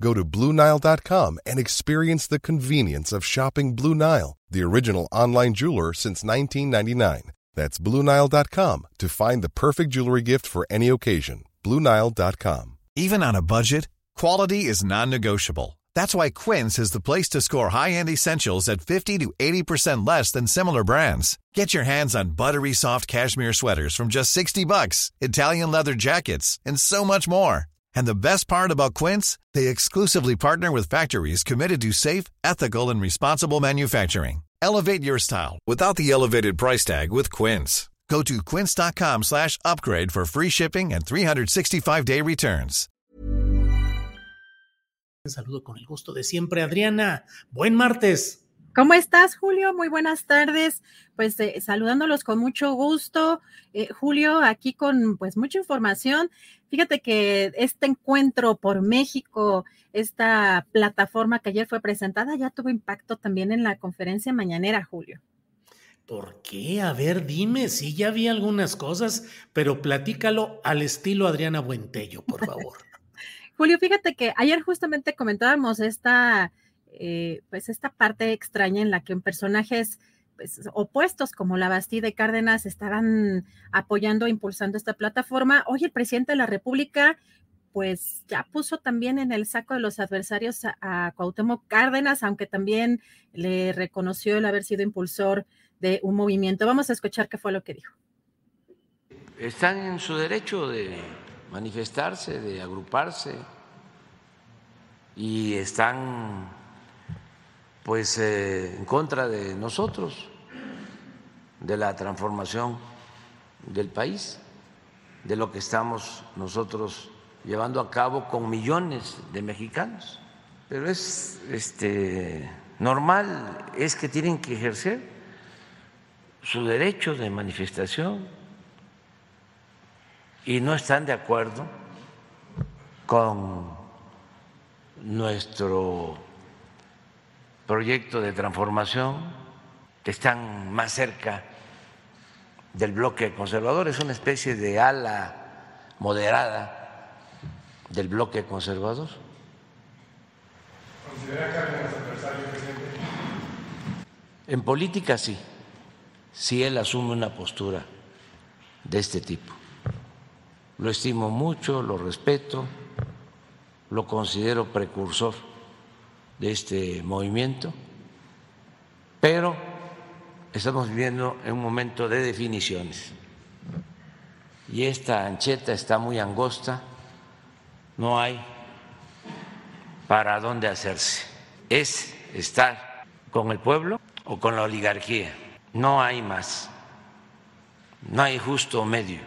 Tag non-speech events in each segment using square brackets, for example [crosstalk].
Go to BlueNile.com and experience the convenience of shopping Blue Nile, the original online jeweler since 1999. That's BlueNile.com to find the perfect jewelry gift for any occasion. BlueNile.com. Even on a budget, quality is non negotiable. That's why Quince is the place to score high end essentials at 50 to 80% less than similar brands. Get your hands on buttery soft cashmere sweaters from just 60 bucks, Italian leather jackets, and so much more. And the best part about Quince, they exclusively partner with factories committed to safe, ethical, and responsible manufacturing. Elevate your style without the elevated price tag with Quince. Go to quince.com slash upgrade for free shipping and 365-day returns. saludo con el gusto de siempre, Adriana. Buen martes. ¿Cómo estás, Julio? Muy buenas tardes. Pues eh, saludándolos con mucho gusto. Eh, Julio, aquí con pues mucha información. Fíjate que este encuentro por México, esta plataforma que ayer fue presentada, ya tuvo impacto también en la conferencia mañanera, Julio. ¿Por qué? A ver, dime, sí, ya vi algunas cosas, pero platícalo al estilo Adriana Buentello, por favor. [laughs] Julio, fíjate que ayer justamente comentábamos esta eh, pues esta parte extraña en la que personajes pues, opuestos como la Bastida y Cárdenas estaban apoyando, impulsando esta plataforma. Hoy el presidente de la República pues ya puso también en el saco de los adversarios a, a Cuauhtémoc Cárdenas, aunque también le reconoció el haber sido impulsor de un movimiento. Vamos a escuchar qué fue lo que dijo. Están en su derecho de manifestarse, de agruparse y están pues eh, en contra de nosotros, de la transformación del país, de lo que estamos nosotros llevando a cabo con millones de mexicanos. Pero es este, normal, es que tienen que ejercer su derecho de manifestación y no están de acuerdo con nuestro proyecto de transformación, que están más cerca del bloque conservador, es una especie de ala moderada del bloque conservador. ¿Considera que adversario, presidente? En política sí, si él asume una postura de este tipo. Lo estimo mucho, lo respeto, lo considero precursor de este movimiento, pero estamos viviendo en un momento de definiciones. Y esta ancheta está muy angosta, no hay para dónde hacerse. Es estar con el pueblo o con la oligarquía. No hay más. No hay justo medio.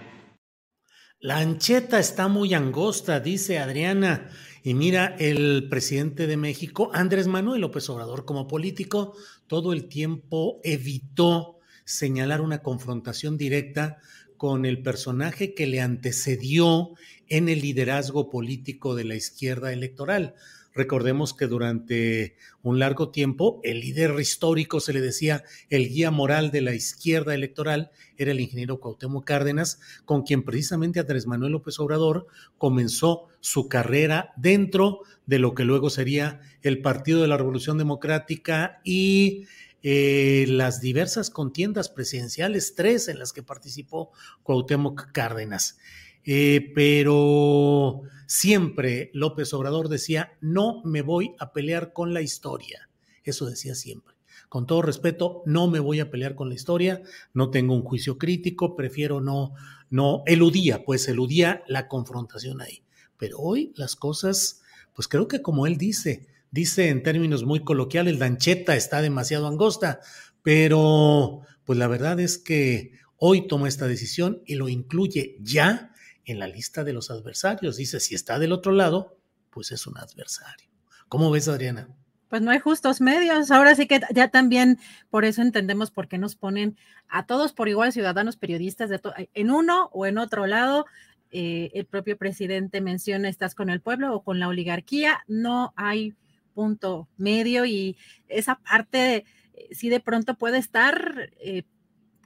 La ancheta está muy angosta, dice Adriana. Y mira, el presidente de México, Andrés Manuel López Obrador, como político, todo el tiempo evitó señalar una confrontación directa con el personaje que le antecedió en el liderazgo político de la izquierda electoral. Recordemos que durante un largo tiempo el líder histórico se le decía el guía moral de la izquierda electoral era el ingeniero Cuauhtémoc Cárdenas, con quien precisamente Andrés Manuel López Obrador comenzó su carrera dentro de lo que luego sería el Partido de la Revolución Democrática y eh, las diversas contiendas presidenciales, tres en las que participó Cuauhtémoc Cárdenas. Eh, pero siempre López Obrador decía, no me voy a pelear con la historia. Eso decía siempre. Con todo respeto, no me voy a pelear con la historia, no tengo un juicio crítico, prefiero no, no, eludía, pues eludía la confrontación ahí. Pero hoy las cosas, pues creo que como él dice, dice en términos muy coloquiales, la ancheta está demasiado angosta, pero pues la verdad es que hoy toma esta decisión y lo incluye ya en la lista de los adversarios. Dice, si está del otro lado, pues es un adversario. ¿Cómo ves, Adriana? Pues no hay justos medios. Ahora sí que ya también por eso entendemos por qué nos ponen a todos por igual, ciudadanos, periodistas, de en uno o en otro lado. Eh, el propio presidente menciona, estás con el pueblo o con la oligarquía. No hay punto medio y esa parte eh, sí de pronto puede estar eh,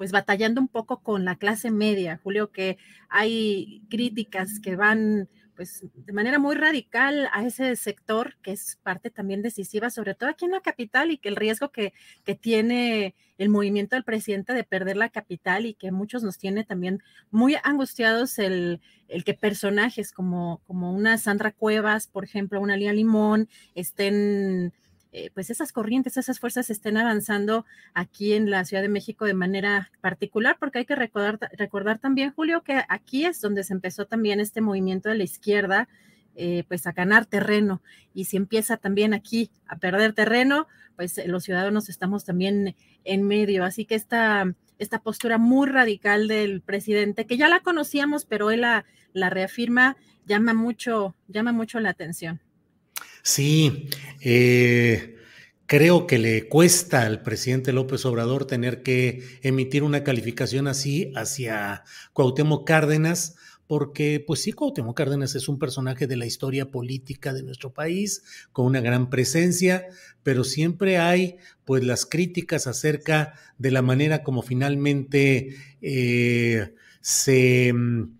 pues batallando un poco con la clase media, Julio, que hay críticas que van pues de manera muy radical a ese sector que es parte también decisiva, sobre todo aquí en la capital y que el riesgo que, que tiene el movimiento del presidente de perder la capital y que muchos nos tiene también muy angustiados el, el que personajes como, como una Sandra Cuevas, por ejemplo, una Lía Limón, estén eh, pues esas corrientes, esas fuerzas estén avanzando aquí en la Ciudad de México de manera particular, porque hay que recordar, recordar también, Julio, que aquí es donde se empezó también este movimiento de la izquierda, eh, pues a ganar terreno. Y si empieza también aquí a perder terreno, pues eh, los ciudadanos estamos también en medio. Así que esta, esta postura muy radical del presidente, que ya la conocíamos, pero él la, la reafirma, llama mucho, llama mucho la atención. Sí, eh, creo que le cuesta al presidente López Obrador tener que emitir una calificación así hacia Cuauhtémoc Cárdenas, porque pues sí, Cuauhtémoc Cárdenas es un personaje de la historia política de nuestro país, con una gran presencia, pero siempre hay pues las críticas acerca de la manera como finalmente eh, se mm,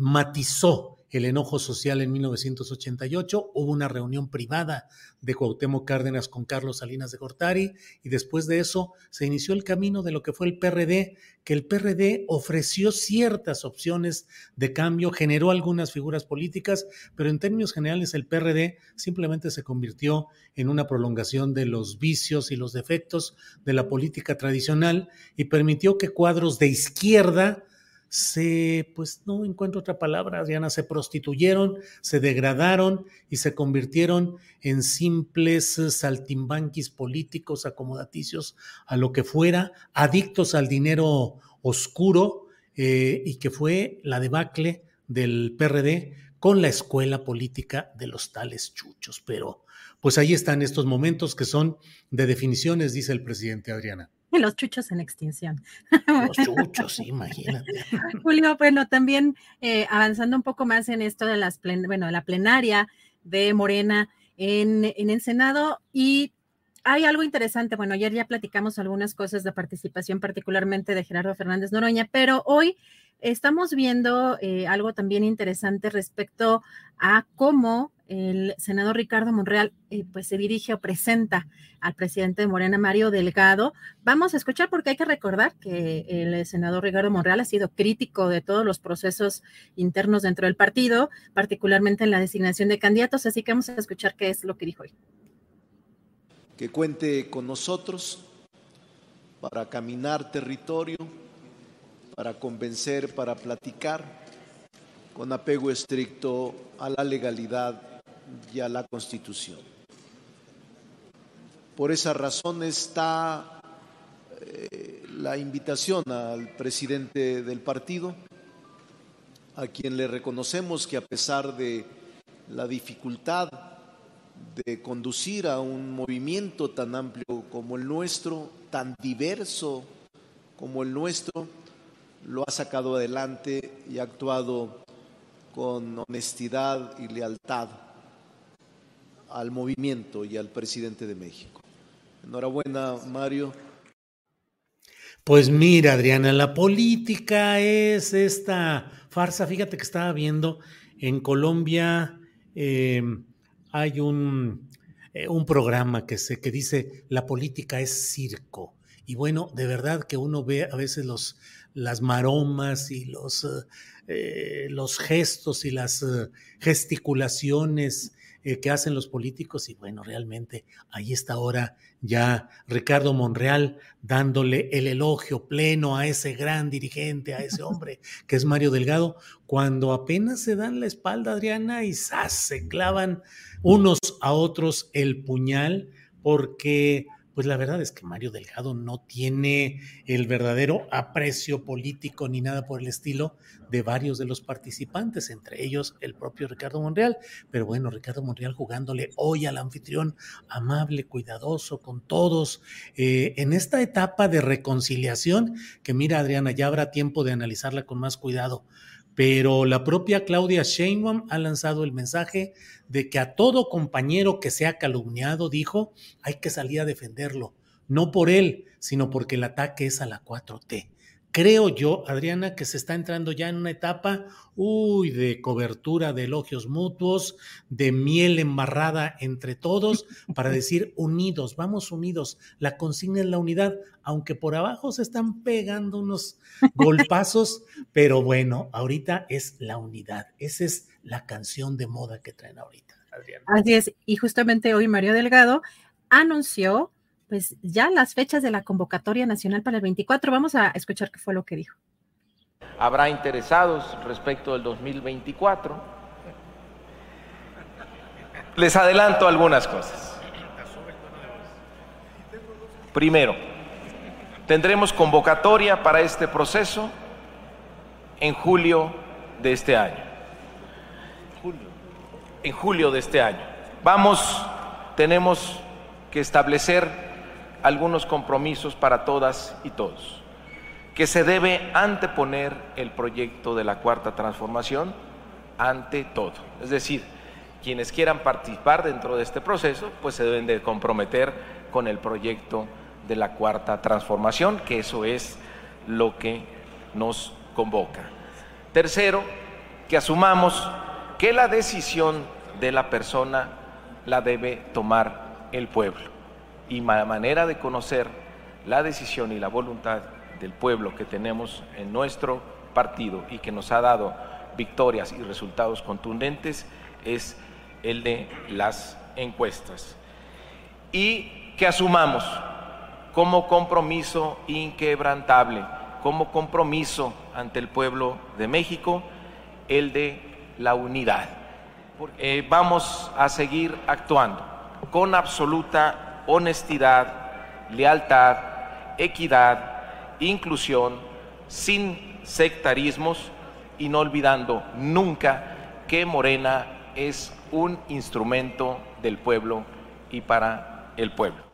matizó el enojo social en 1988, hubo una reunión privada de Cuauhtémoc Cárdenas con Carlos Salinas de Gortari y después de eso se inició el camino de lo que fue el PRD, que el PRD ofreció ciertas opciones de cambio, generó algunas figuras políticas, pero en términos generales el PRD simplemente se convirtió en una prolongación de los vicios y los defectos de la política tradicional y permitió que cuadros de izquierda se, pues no encuentro otra palabra, Diana, se prostituyeron, se degradaron y se convirtieron en simples saltimbanquis políticos acomodaticios a lo que fuera, adictos al dinero oscuro eh, y que fue la debacle del PRD con la escuela política de los tales chuchos. Pero pues ahí están estos momentos que son de definiciones, dice el presidente Adriana. [laughs] Los chuchos en extinción. Los [laughs] chuchos, imagínate. Julio, bueno, también eh, avanzando un poco más en esto de las bueno, la plenaria de Morena en, en el Senado y hay algo interesante. Bueno, ayer ya platicamos algunas cosas de participación, particularmente de Gerardo Fernández Noroña, pero hoy estamos viendo eh, algo también interesante respecto a cómo el senador Ricardo Monreal eh, pues se dirige o presenta al presidente de Morena, Mario Delgado. Vamos a escuchar porque hay que recordar que el senador Ricardo Monreal ha sido crítico de todos los procesos internos dentro del partido, particularmente en la designación de candidatos, así que vamos a escuchar qué es lo que dijo hoy. Que cuente con nosotros para caminar territorio, para convencer, para platicar, con apego estricto a la legalidad y a la Constitución. Por esa razón está eh, la invitación al presidente del partido, a quien le reconocemos que a pesar de la dificultad de conducir a un movimiento tan amplio como el nuestro, tan diverso como el nuestro, lo ha sacado adelante y ha actuado con honestidad y lealtad al movimiento y al presidente de México. Enhorabuena, Mario. Pues mira, Adriana, la política es esta farsa. Fíjate que estaba viendo en Colombia eh, hay un, eh, un programa que, se, que dice la política es circo. Y bueno, de verdad que uno ve a veces los, las maromas y los, eh, los gestos y las gesticulaciones eh, que hacen los políticos y bueno, realmente ahí está ahora ya Ricardo Monreal dándole el elogio pleno a ese gran dirigente, a ese hombre [laughs] que es Mario Delgado, cuando apenas se dan la espalda, Adriana, y se clavan unos a otros el puñal, porque pues la verdad es que Mario Delgado no tiene el verdadero aprecio político ni nada por el estilo de varios de los participantes, entre ellos el propio Ricardo Monreal. Pero bueno, Ricardo Monreal jugándole hoy al anfitrión amable, cuidadoso con todos, eh, en esta etapa de reconciliación, que mira Adriana, ya habrá tiempo de analizarla con más cuidado pero la propia Claudia Sheinbaum ha lanzado el mensaje de que a todo compañero que sea calumniado, dijo, hay que salir a defenderlo, no por él, sino porque el ataque es a la 4T creo yo, Adriana, que se está entrando ya en una etapa, uy, de cobertura de elogios mutuos, de miel embarrada entre todos, para [laughs] decir unidos, vamos unidos. La consigna es la unidad, aunque por abajo se están pegando unos golpazos, [laughs] pero bueno, ahorita es la unidad. Esa es la canción de moda que traen ahorita, Adriana. Así es, y justamente hoy Mario Delgado anunció pues ya las fechas de la convocatoria nacional para el 24. Vamos a escuchar qué fue lo que dijo. Habrá interesados respecto del 2024. Les adelanto algunas cosas. Primero, tendremos convocatoria para este proceso en julio de este año. En julio de este año. Vamos, tenemos que establecer algunos compromisos para todas y todos, que se debe anteponer el proyecto de la cuarta transformación ante todo. Es decir, quienes quieran participar dentro de este proceso, pues se deben de comprometer con el proyecto de la cuarta transformación, que eso es lo que nos convoca. Tercero, que asumamos que la decisión de la persona la debe tomar el pueblo y manera de conocer la decisión y la voluntad del pueblo que tenemos en nuestro partido y que nos ha dado victorias y resultados contundentes es el de las encuestas. Y que asumamos como compromiso inquebrantable, como compromiso ante el pueblo de México, el de la unidad. Eh, vamos a seguir actuando con absoluta honestidad, lealtad, equidad, inclusión, sin sectarismos y no olvidando nunca que Morena es un instrumento del pueblo y para el pueblo.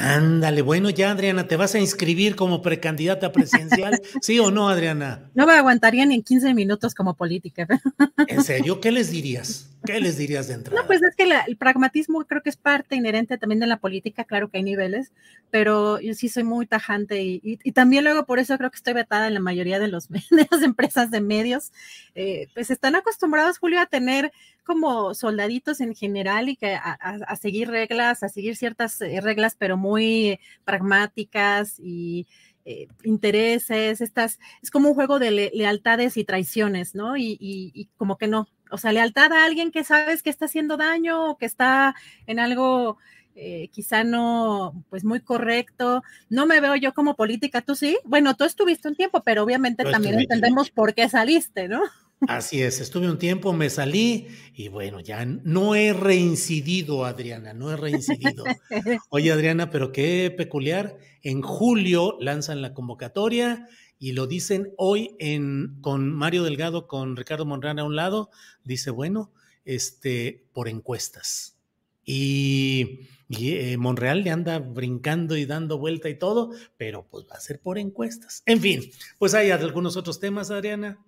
Ándale, bueno, ya Adriana, ¿te vas a inscribir como precandidata presidencial? ¿Sí o no, Adriana? No me aguantaría ni en 15 minutos como política. [laughs] ¿En serio? ¿Qué les dirías? ¿Qué les dirías de entrada? No, pues es que el pragmatismo creo que es parte inherente también de la política, claro que hay niveles, pero yo sí soy muy tajante y, también luego por eso creo que estoy vetada en la mayoría de, los, [laughs] de las empresas de medios, eh, pues están acostumbrados, Julio, a tener como soldaditos en general y que a, seguir reglas, a seguir ciertas eh, reglas, pero muy pragmáticas y eh, intereses, estas, es como un juego de lealtades y traiciones, ¿no? Y, como que no, o sea, lealtad a alguien que sabes que está haciendo daño o que está en algo eh, quizá no, pues muy correcto. No me veo yo como política, tú sí. Bueno, tú estuviste un tiempo, pero obviamente también entendemos por qué saliste, ¿no? Así es, estuve un tiempo, me salí y bueno, ya no he reincidido, Adriana, no he reincidido. [laughs] Oye, Adriana, pero qué peculiar, en julio lanzan la convocatoria y lo dicen hoy en, con Mario Delgado, con Ricardo Monreal a un lado, dice, bueno, este, por encuestas. Y, eh, Monreal le anda brincando y dando vuelta y todo, pero pues va a ser por encuestas. En fin, pues hay algunos otros temas, Adriana.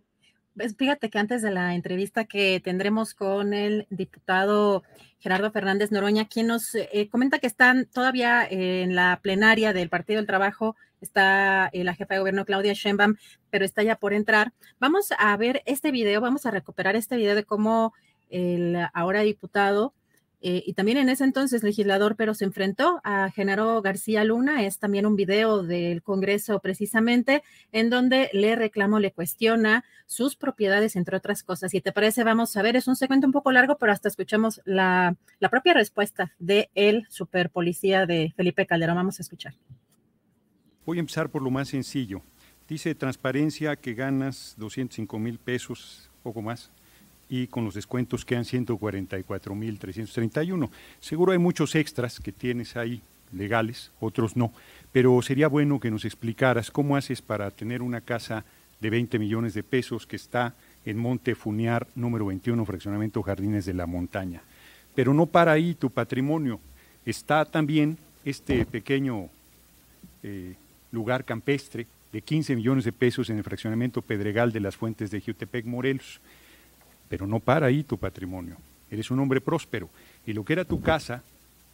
Fíjate que antes de la entrevista que tendremos con el diputado Gerardo Fernández Noroña, quien nos eh, comenta que están todavía en la plenaria del Partido del Trabajo, está eh, la jefa de gobierno Claudia Sheinbaum, pero está ya por entrar. Vamos a ver este video, vamos a recuperar este video de cómo el ahora diputado eh, y también en ese entonces legislador, pero se enfrentó a Genaro García Luna. Es también un video del Congreso precisamente en donde le reclamo, le cuestiona sus propiedades, entre otras cosas. Si te parece, vamos a ver, es un segmento un poco largo, pero hasta escuchamos la, la propia respuesta de el super policía de Felipe Calderón. Vamos a escuchar. Voy a empezar por lo más sencillo. Dice transparencia que ganas 205 mil pesos, poco más y con los descuentos quedan 144.331. Seguro hay muchos extras que tienes ahí legales, otros no. Pero sería bueno que nos explicaras cómo haces para tener una casa de 20 millones de pesos que está en Monte Funiar, número 21, fraccionamiento Jardines de la Montaña. Pero no para ahí tu patrimonio. Está también este pequeño eh, lugar campestre de 15 millones de pesos en el fraccionamiento Pedregal de las Fuentes de Jutepec, Morelos. Pero no para ahí tu patrimonio. Eres un hombre próspero. Y lo que era tu casa,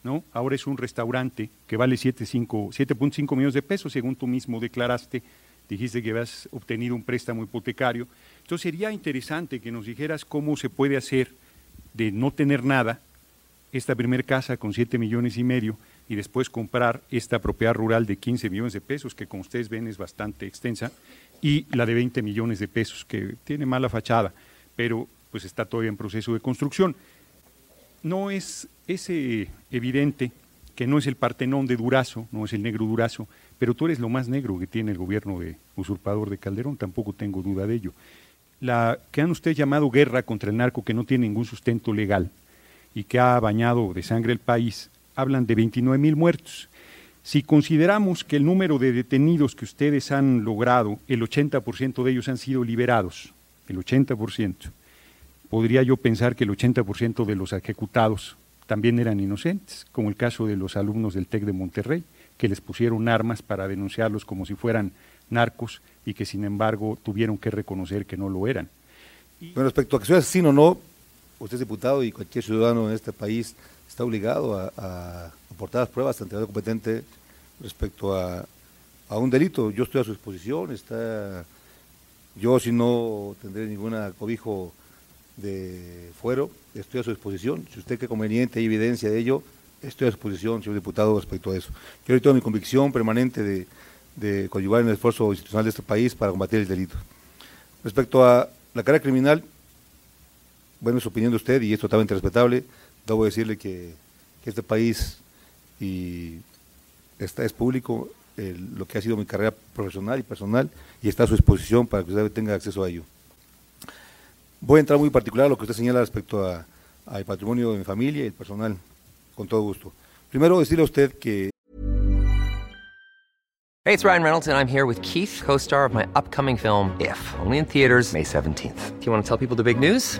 ¿no? Ahora es un restaurante que vale 7.5 millones de pesos, según tú mismo declaraste. Dijiste que habías obtenido un préstamo hipotecario. Entonces sería interesante que nos dijeras cómo se puede hacer de no tener nada, esta primer casa con 7 millones y medio, y después comprar esta propiedad rural de 15 millones de pesos, que como ustedes ven es bastante extensa, y la de 20 millones de pesos, que tiene mala fachada, pero pues está todavía en proceso de construcción. No es, ese evidente que no es el Partenón de Durazo, no es el negro Durazo, pero tú eres lo más negro que tiene el gobierno de usurpador de Calderón, tampoco tengo duda de ello. La que han ustedes llamado guerra contra el narco, que no tiene ningún sustento legal y que ha bañado de sangre el país, hablan de 29 mil muertos. Si consideramos que el número de detenidos que ustedes han logrado, el 80% de ellos han sido liberados, el 80%, podría yo pensar que el 80% de los ejecutados también eran inocentes, como el caso de los alumnos del TEC de Monterrey, que les pusieron armas para denunciarlos como si fueran narcos y que sin embargo tuvieron que reconocer que no lo eran. Con respecto a que sea asesino o no, usted es diputado y cualquier ciudadano en este país está obligado a, aportar las pruebas ante la competente respecto a, un delito. Yo estoy a su disposición, está, yo si no tendré ninguna cobijo de fuero, estoy a su disposición. Si usted cree conveniente, hay evidencia de ello, estoy a su disposición, señor diputado, respecto a eso. Yo ahorita mi convicción permanente de, de conyugar en el esfuerzo institucional de este país para combatir el delito. Respecto a la carrera criminal, bueno, es opinión de usted y es totalmente respetable debo decirle que, este país y está, es público lo que ha sido mi carrera profesional y personal y está a su disposición para que usted tenga acceso a ello. Voy a entrar muy particular a lo que usted señala respecto al patrimonio de mi familia y el personal, con todo gusto. Primero decirle a usted que... Hey, it's Ryan Reynolds and I'm here with Keith, co-star of my upcoming film If, only in theaters May 17th. Do you want to tell people the big news?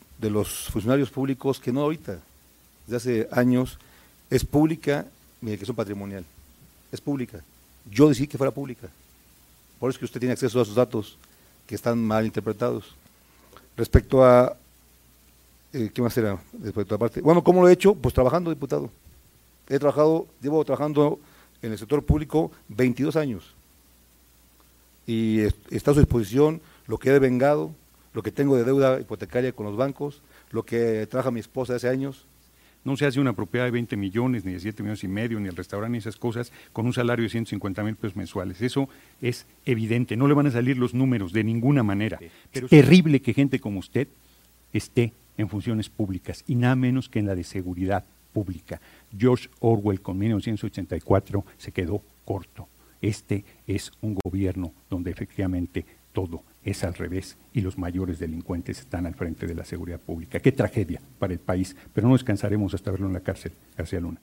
de los funcionarios públicos que no ahorita, desde hace años, es pública mi declaración patrimonial. Es pública. Yo decidí que fuera pública. Por eso es que usted tiene acceso a esos datos que están mal interpretados. Respecto a. Eh, ¿Qué más era? Respecto a parte. Bueno, ¿cómo lo he hecho? Pues trabajando, diputado. He trabajado, llevo trabajando en el sector público 22 años. Y está a su disposición lo que he devengado, lo que tengo de deuda hipotecaria con los bancos, lo que trabaja mi esposa hace años. No se hace una propiedad de 20 millones, ni de 7 millones y medio, ni el restaurante, ni esas cosas, con un salario de 150 mil pesos mensuales. Eso es evidente. No le van a salir los números de ninguna manera. es terrible que gente como usted esté en funciones públicas y nada menos que en la de seguridad pública. George Orwell con 1984 se quedó corto. Este es un gobierno donde efectivamente todo es al revés y los mayores delincuentes están al frente de la seguridad pública. Qué tragedia para el país, pero no descansaremos hasta verlo en la cárcel, García Luna.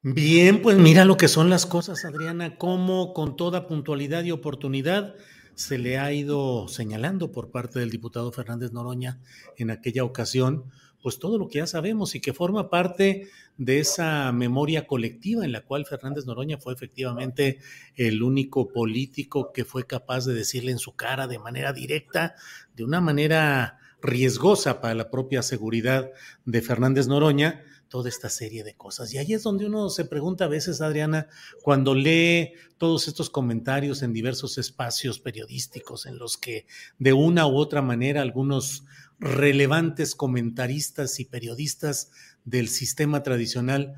Bien, pues mira lo que son las cosas, Adriana, cómo con toda puntualidad y oportunidad se le ha ido señalando por parte del diputado Fernández Noroña en aquella ocasión, pues todo lo que ya sabemos y que forma parte de esa memoria colectiva en la cual Fernández Noroña fue efectivamente el único político que fue capaz de decirle en su cara de manera directa, de una manera riesgosa para la propia seguridad de Fernández Noroña, toda esta serie de cosas. Y ahí es donde uno se pregunta a veces, Adriana, cuando lee todos estos comentarios en diversos espacios periodísticos en los que de una u otra manera algunos relevantes comentaristas y periodistas del sistema tradicional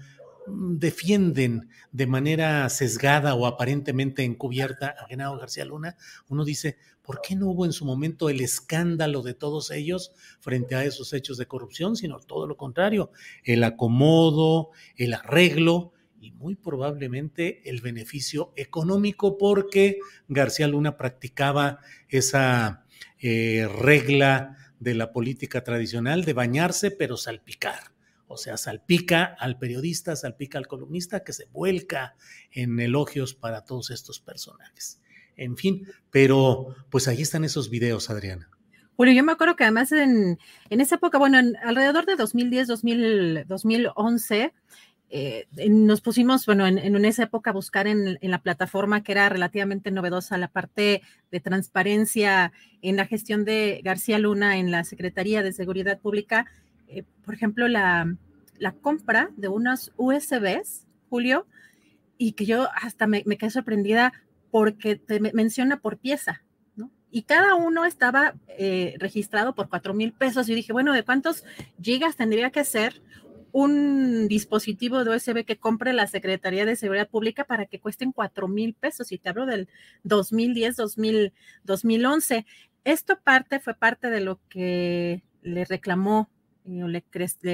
mm, defienden de manera sesgada o aparentemente encubierta a Genaro García Luna, uno dice, ¿por qué no hubo en su momento el escándalo de todos ellos frente a esos hechos de corrupción, sino todo lo contrario, el acomodo, el arreglo y muy probablemente el beneficio económico porque García Luna practicaba esa eh, regla de la política tradicional de bañarse pero salpicar. O sea, salpica al periodista, salpica al columnista que se vuelca en elogios para todos estos personajes en fin, pero pues ahí están esos videos, Adriana. Bueno, yo me acuerdo que además en, esa época, bueno, alrededor de 2010, 2011, eh, nos pusimos, bueno, en, esa época a buscar en, la plataforma que era relativamente novedosa la parte de transparencia en la gestión de García Luna en la Secretaría de Seguridad Pública, eh, por ejemplo, la, compra de unos USBs, Julio, y que yo hasta me, quedé sorprendida porque te menciona por pieza. Y cada uno estaba eh, registrado por cuatro mil pesos. Y dije, bueno, ¿de cuántos gigas tendría que ser un dispositivo de USB que compre la Secretaría de Seguridad Pública para que cuesten cuatro mil pesos? Y te hablo del 2010, 2000, 2011. Esto parte, fue parte de lo que le reclamó eh, o le,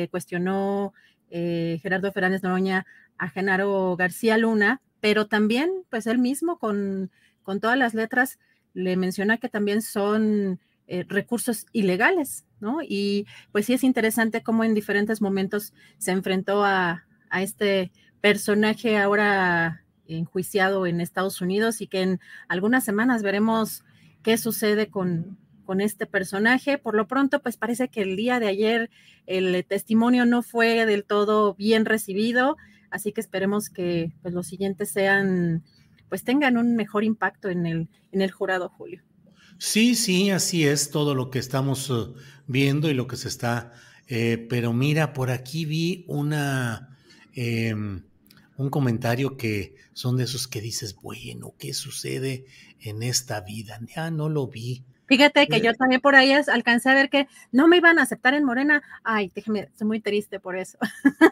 cuestionó eh, Gerardo Fernández Noroña a Genaro García Luna pero también, pues él mismo con, con todas las letras le menciona que también son eh, recursos ilegales, ¿no? Y pues sí es interesante cómo en diferentes momentos se enfrentó a, a este personaje ahora enjuiciado en Estados Unidos y que en algunas semanas veremos qué sucede con, con este personaje. Por lo pronto, pues parece que el día de ayer el testimonio no fue del todo bien recibido. Así que esperemos que pues, los siguientes sean, pues tengan un mejor impacto en el, en el jurado, Julio. Sí, sí, así es todo lo que estamos uh, viendo y lo que se está. Eh, pero mira, por aquí vi una em, un comentario que son de esos que dices, bueno, ¿qué sucede en esta vida? Ya no lo vi. Fíjate que yo también por ahí alcancé a ver que no me iban a aceptar en Morena. Ay, déjeme, estoy muy triste por eso.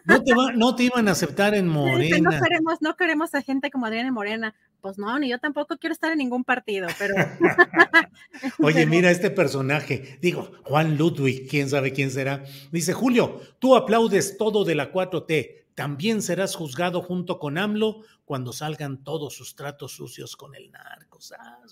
No te, iban a aceptar en [laughs] Morena. No queremos, no queremos a gente como Adriana Morena. Pues no, ni yo tampoco quiero estar en ningún partido, pero. [laughs] Oye, [laughs] mira este personaje. Digo, Juan Ludwig, quién sabe quién será. Dice, Julio, tú aplaudes todo de la 4T también serás juzgado junto con AMLO cuando salgan todos sus tratos sucios con el narco.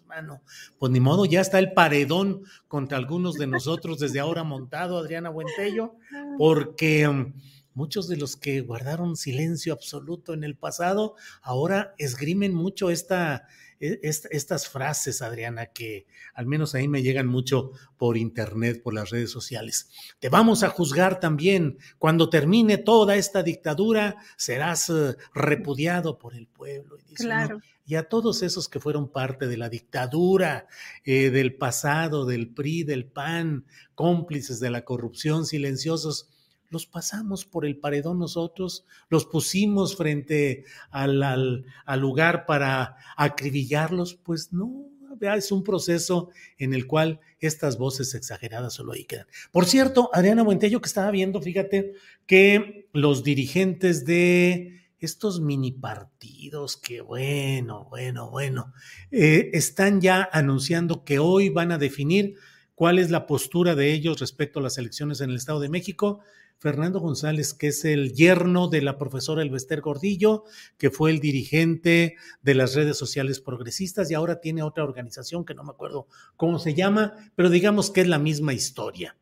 mano? Pues ni modo, ya está el paredón contra algunos de nosotros desde ahora montado, Adriana Buentello, [laughs] porque um, muchos de los que guardaron silencio absoluto en el pasado ahora esgrimen mucho esta e, estas frases, Adriana, que al menos ahí me llegan mucho por internet, por las redes sociales. Te vamos a juzgar también. Cuando termine toda esta dictadura, serás eh, repudiado por el pueblo. Y, claro. y a todos esos que fueron parte de la dictadura eh, del pasado, del PRI, del PAN, cómplices de la corrupción, silenciosos, los pasamos por el paredón nosotros, los pusimos frente al, lugar para acribillarlos, pues no, es un proceso en el cual estas voces exageradas solo ahí quedan. Por cierto, Adriana Buentello, que estaba viendo, fíjate que los dirigentes de estos mini partidos, que bueno, bueno, bueno, eh, están ya anunciando que hoy van a definir cuál es la postura de ellos respecto a las elecciones en el Estado de México. Fernando González, que es el yerno de la profesora Elvester Gordillo, que fue el dirigente de las redes sociales progresistas y ahora tiene otra organización que no me acuerdo cómo se llama, pero digamos que es la misma historia.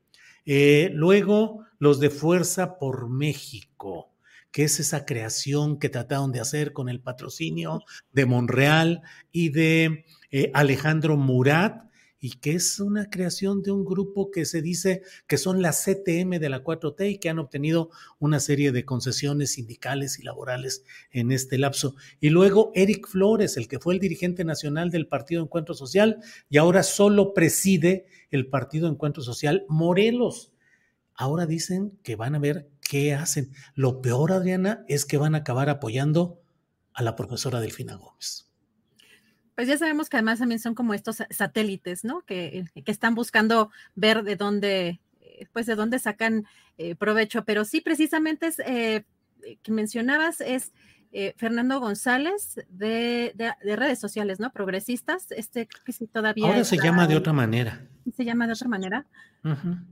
Eh, luego, los de Fuerza por México, que es esa creación que trataron de hacer con el patrocinio de Monreal y de eh, Alejandro Murat, y que es una creación de un grupo que se dice que son la CTM de la 4T y que han obtenido una serie de concesiones sindicales y laborales en este lapso. Y luego Eric Flores, el que fue el dirigente nacional del Partido Encuentro Social y ahora solo preside el Partido Encuentro Social Morelos. Ahora dicen que van a ver qué hacen. Lo peor, Adriana, es que van a acabar apoyando a la profesora Delfina Gómez pues ya sabemos que además también son como estos satélites, ¿no? Que, que están buscando ver de dónde, eh, pues de dónde sacan eh, provecho. Pero sí, precisamente es eh, que mencionabas es Fernando González de, de, redes sociales, ¿no? Progresistas. Este que sí todavía. Ahora se llama de otra manera. Se llama de otra manera. Ajá.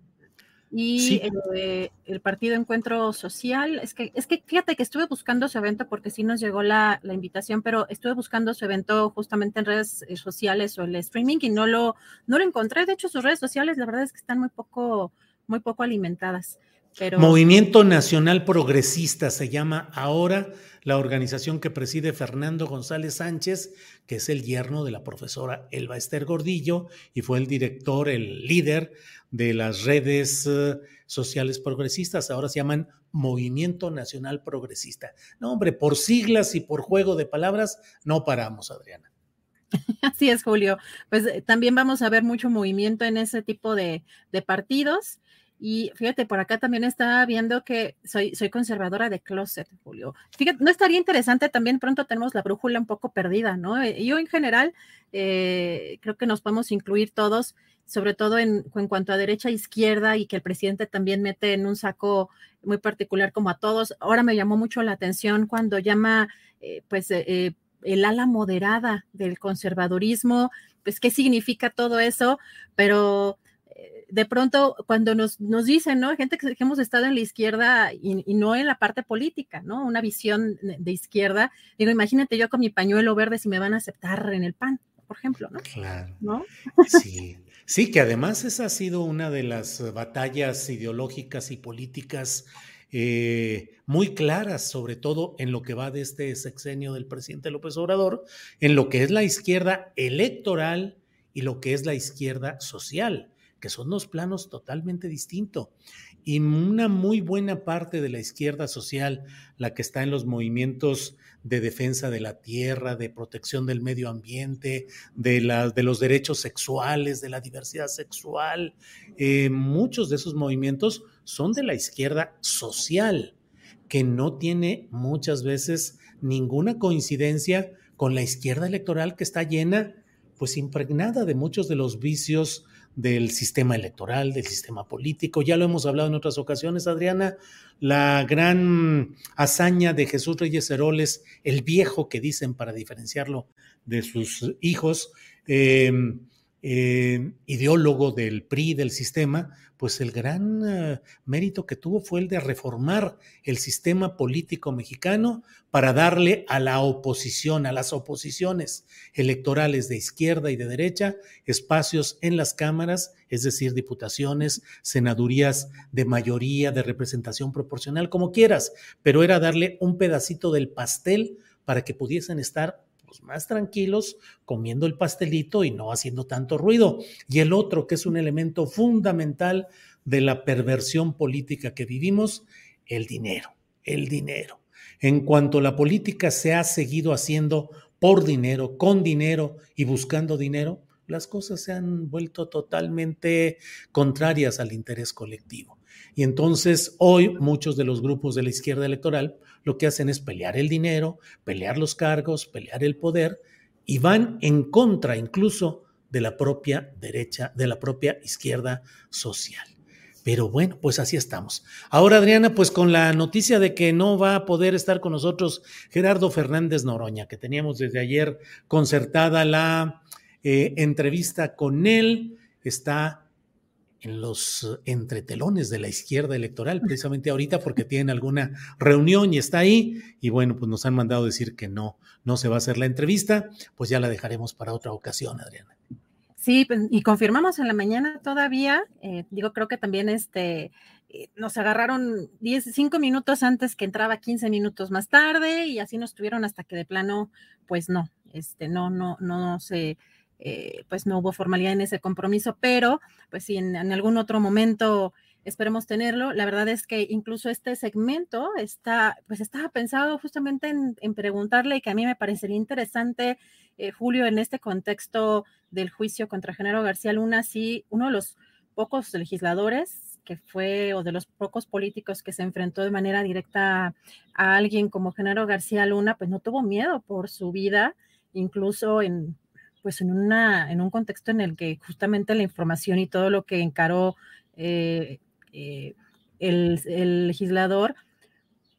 Y eh, el partido Encuentro Social, es que, es que fíjate que estuve buscando su evento porque sí nos llegó la, la, invitación, pero estuve buscando su evento justamente en redes eh, sociales o el streaming y no lo, no lo encontré. De hecho, sus redes sociales, la verdad es que están muy poco, muy poco alimentadas. Pero... Movimiento Nacional Progresista se llama ahora la organización que preside Fernando González Sánchez, que es el yerno de la profesora Elba Esther Gordillo y fue el director, el líder de las redes eh, sociales progresistas, ahora se llaman Movimiento Nacional Progresista. No, hombre, por siglas y por juego de palabras, no paramos, Adriana. [laughs] Así es, Julio. Pues eh, también vamos a ver mucho movimiento en ese tipo de, de partidos. Y fíjate, por acá también estaba viendo que soy, soy conservadora de closet, Julio. Fíjate, no estaría interesante, también pronto tenemos la brújula un poco perdida, ¿no? Eh, yo en general eh, creo que nos podemos incluir todos, sobre todo en, cuanto a derecha e izquierda y que el presidente también mete en un saco muy particular como a todos. Ahora me llamó mucho la atención cuando llama, eh, pues, el ala moderada del conservadurismo, pues, ¿qué significa todo eso? Pero de pronto cuando nos, nos dicen, ¿no? Gente que, hemos estado en la izquierda y, no en la parte política, ¿no? Una visión de izquierda. Digo, imagínate yo con mi pañuelo verde si me van a aceptar en el PAN, por ejemplo, ¿no? Claro. ¿No? Sí. Sí, que además esa ha sido una de las batallas ideológicas y políticas eh, muy claras, sobre todo en lo que va de este sexenio del presidente López Obrador, en lo que es la izquierda electoral y lo que es la izquierda social que son dos planos totalmente distintos. Y una muy buena parte de la izquierda social, la que está en los movimientos de defensa de la tierra, de protección del medio ambiente, de, de los derechos sexuales, de la diversidad sexual, eh, muchos de esos movimientos son de la izquierda social, que no tiene muchas veces ninguna coincidencia con la izquierda electoral que está llena, pues impregnada de muchos de los vicios del sistema electoral, del sistema político. Ya lo hemos hablado en otras ocasiones, Adriana, la gran hazaña de Jesús Reyes Heroles, el viejo que dicen para diferenciarlo de sus hijos, eh, eh, ideólogo del PRI, del sistema, pues el gran eh, mérito que tuvo fue el de reformar el sistema político mexicano para darle a la oposición, a las oposiciones electorales de izquierda y de derecha, espacios en las cámaras, es decir, diputaciones, senadurías de mayoría, de representación proporcional, como quieras, pero era darle un pedacito del pastel para que pudiesen estar pues, más tranquilos comiendo el pastelito y no haciendo tanto ruido. Y el otro, que es un elemento fundamental de la perversión política que vivimos, el dinero, el dinero. En cuanto la política se ha seguido haciendo por dinero, con dinero y buscando dinero, las cosas se han vuelto totalmente contrarias al interés colectivo. Y entonces hoy muchos de los grupos de la izquierda electoral lo que hacen es pelear el dinero, pelear los cargos, pelear el poder y van en contra incluso de la propia derecha, de la propia izquierda social. Pero bueno, pues así estamos. Ahora, Adriana, pues con la noticia de que no va a poder estar con nosotros Gerardo Fernández Noroña, que teníamos desde ayer concertada la eh, entrevista con él, está en los entretelones de la izquierda electoral, precisamente ahorita porque tienen alguna reunión y está ahí. Y bueno, pues nos han mandado decir que no, no se va a hacer la entrevista, pues ya la dejaremos para otra ocasión, Adriana. Sí, pues, y confirmamos en la mañana todavía, eh, digo, creo que también este, eh, nos agarraron 10, 5 minutos antes que entraba 15 minutos más tarde y así nos tuvieron hasta que de plano, pues no, este, no, no, no se eh, pues no hubo formalidad en ese compromiso, pero pues si en, algún otro momento esperemos tenerlo. La verdad es que incluso este segmento está, pues estaba pensado justamente en, preguntarle y que a mí me parecería interesante, eh, Julio, en este contexto del juicio contra Genaro García Luna, si uno de los pocos legisladores que fue, o de los pocos políticos que se enfrentó de manera directa a alguien como Genaro García Luna, pues no tuvo miedo por su vida, incluso en, pues en, una, en un contexto en el que justamente la información y todo lo que encaró eh, eh, el, legislador,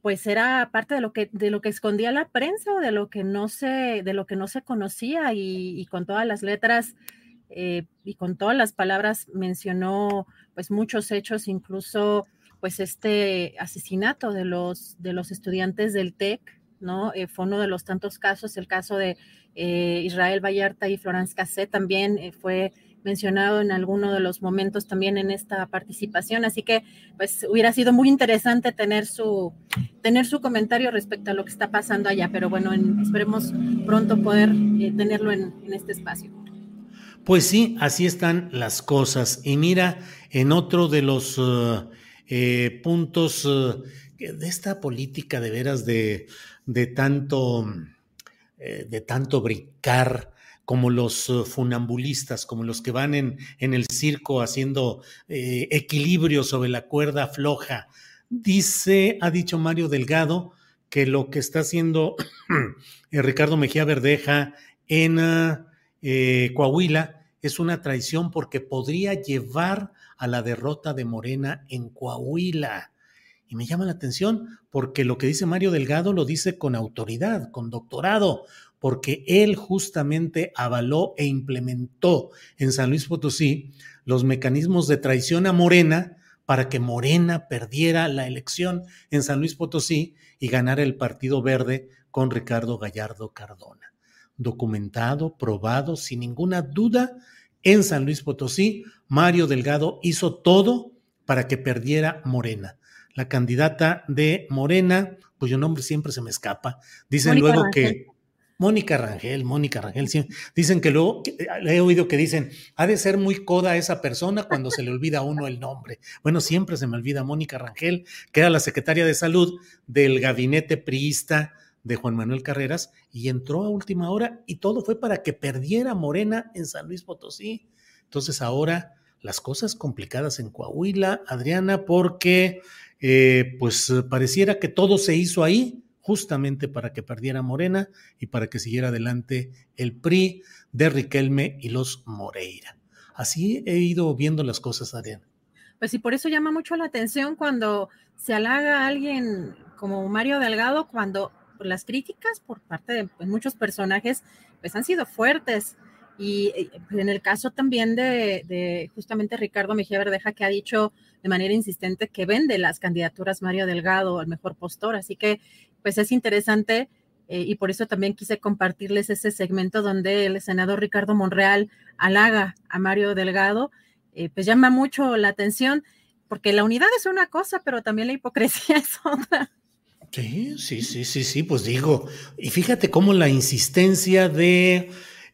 pues era parte de lo que de lo que escondía la prensa o de lo que no se de lo que no se conocía y, con todas las letras eh, y con todas las palabras mencionó pues muchos hechos incluso pues este asesinato de los de los estudiantes del TEC no fue uno de los tantos casos el caso de eh, Israel Vallarta y Florence Cassé también eh, fue mencionado en alguno de los momentos también en esta participación, así que pues hubiera sido muy interesante tener su, tener su comentario respecto a lo que está pasando allá, pero bueno, esperemos pronto poder eh, tenerlo en, este espacio. Pues sí, así están las cosas. Y mira, en otro de los puntos de esta política de veras de, de tanto eh, de tanto brincar, como los eh, funambulistas, como los que van en, el circo haciendo eh, equilibrio sobre la cuerda floja. Dice, ha dicho Mario Delgado, que lo que está haciendo [clears throat] Ricardo Mejía Verdeja en Coahuila es una traición porque podría llevar a la derrota de Morena en Coahuila. Y me llama la atención porque lo que dice Mario Delgado lo dice con autoridad, con doctorado, porque él justamente avaló e implementó en San Luis Potosí los mecanismos de traición a Morena para que Morena perdiera la elección en San Luis Potosí y ganara el Partido Verde con Ricardo Gallardo Cardona. Documentado, probado, sin ninguna duda, en San Luis Potosí, Mario Delgado hizo todo para que perdiera Morena la candidata de Morena, cuyo nombre siempre se me escapa. Dicen luego que Mónica Rangel, Mónica Rangel, dicen que luego, he oído que dicen, ha de ser muy coda esa persona cuando se le olvida a uno el nombre. Bueno, siempre se me olvida Mónica Rangel, que era la secretaria de salud del gabinete priista de Juan Manuel Carreras, y entró a última hora y todo fue para que perdiera Morena en San Luis Potosí. Entonces ahora las cosas complicadas en Coahuila, Adriana, porque eh, pues pareciera que todo se hizo ahí justamente para que perdiera Morena y para que siguiera adelante el PRI de Riquelme y los Moreira. Así he ido viendo las cosas, Adriana. Pues y por eso llama mucho la atención cuando se halaga alguien como Mario Delgado, cuando las críticas por parte de pues, muchos personajes pues han sido fuertes. Y eh, en el caso también de, justamente Ricardo Mejía Verdeja, que ha dicho de manera insistente que vende las candidaturas Mario Delgado al mejor postor. Así que, pues es interesante eh, y por eso también quise compartirles ese segmento donde el senador Ricardo Monreal halaga a Mario Delgado. Eh, pues llama mucho la atención porque la unidad es una cosa, pero también la hipocresía [laughs] es otra. Sí, sí, sí, sí, sí, pues digo, y fíjate cómo la insistencia de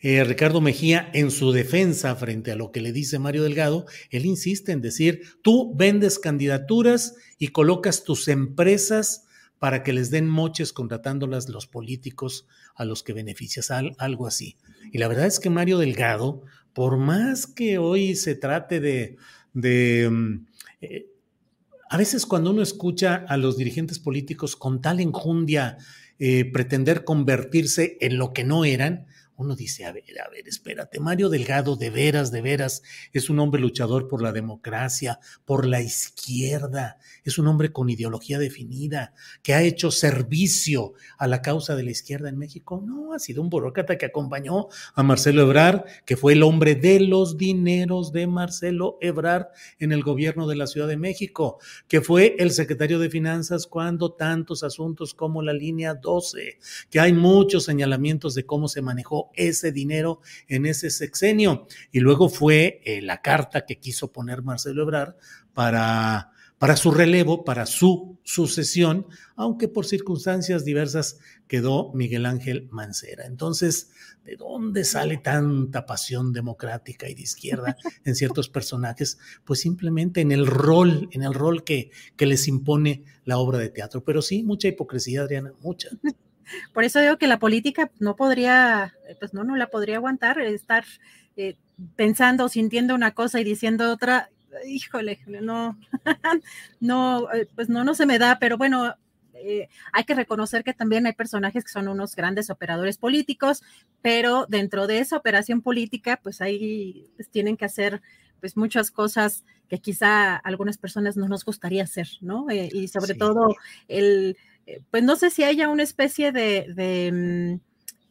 eh, Ricardo Mejía en su defensa frente a lo que le dice Mario Delgado, él insiste en decir, tú vendes candidaturas y colocas tus empresas para que les den moches contratándolas los políticos a los que beneficias, algo así. Y la verdad es que Mario Delgado, por más que hoy se trate de... de mm, eh, a veces cuando uno escucha a los dirigentes políticos con tal enjundia eh, pretender convertirse en lo que no eran, uno dice, a ver, a ver, espérate, Mario Delgado de veras, de veras, es un hombre luchador por la democracia, por la izquierda, es un hombre con ideología definida, que ha hecho servicio a la causa de la izquierda en México. No, ha sido un burócrata que acompañó a Marcelo Ebrard, que fue el hombre de los dineros de Marcelo Ebrard en el gobierno de la Ciudad de México, que fue el secretario de Finanzas cuando tantos asuntos como la línea 12, que hay muchos señalamientos de cómo se manejó ese dinero en ese sexenio. Y luego fue eh, la carta que quiso poner Marcelo Ebrard para para su relevo, para su sucesión, aunque por circunstancias diversas quedó Miguel Ángel Mancera. Entonces, ¿de dónde sale tanta pasión democrática y de izquierda en ciertos personajes? Pues simplemente en el rol, en el rol que, que les impone la obra de teatro. Pero sí, mucha hipocresía, Adriana, mucha. Por eso digo que la política no podría, pues no, no la podría aguantar, estar eh, pensando, sintiendo una cosa y diciendo otra, híjole, no, [laughs] no, eh, pues no, no se me da, pero bueno, eh, hay que reconocer que también hay personajes que son unos grandes operadores políticos, pero dentro de esa operación política, pues ahí pues, tienen que hacer pues muchas cosas que quizá algunas personas no nos gustaría hacer, ¿no? y sobre todo el eh, pues no sé si haya una especie de, mm,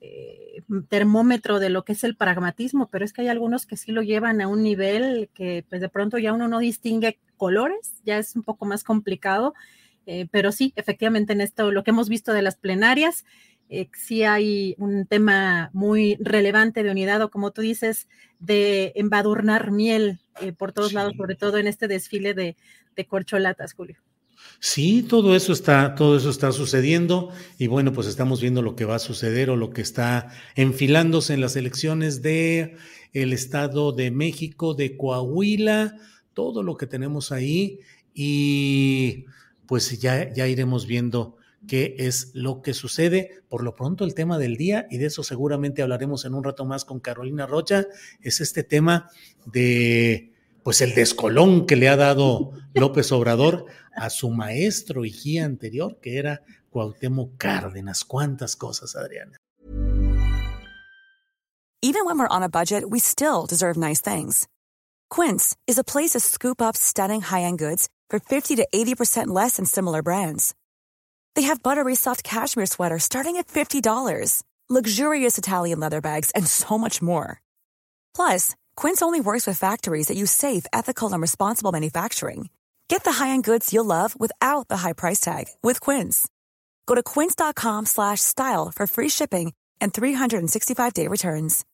eh, termómetro de lo que es el pragmatismo, pero es que hay algunos que sí lo llevan a un nivel que pues de pronto ya uno no distingue colores, ya es un poco más complicado, eh, pero sí, efectivamente en esto, lo que hemos visto de las plenarias, sí hay un tema muy relevante de unidad o como tú dices, de embadurnar miel por todos lados, sobre todo en este desfile de corcholatas, Julio. Sí, todo eso está, todo eso está sucediendo y bueno, pues estamos viendo lo que va a suceder o lo que está enfilándose en las elecciones de el Estado de México, de Coahuila, todo lo que tenemos ahí y pues ya, ya iremos viendo qué es lo que sucede. Por lo pronto el tema del día, y de eso seguramente hablaremos en un rato más con Carolina Rocha, es este tema de pues el descolón que le ha dado López Obrador a su maestro y guía anterior, que era Cuauhtémoc Cárdenas. ¿Cuántas cosas, Adriana? Even when we're on a budget, we still deserve nice things. Quince is a place to scoop up stunning high-end goods for 50 to 80% less than similar brands. They have buttery soft cashmere sweaters starting at $50, luxurious Italian leather bags, and so much more. Plus, Quince only works with factories that use safe, ethical, and responsible manufacturing. Get the high-end goods you'll love without the high price tag with Quince. Go to quince.com/style for free shipping and 365-day returns.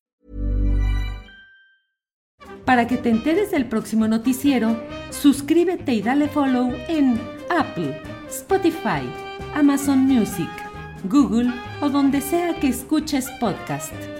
Para que te enteres del próximo noticiero, suscríbete y dale follow en Apple, Spotify, Amazon Music, Google o donde sea que escuches podcast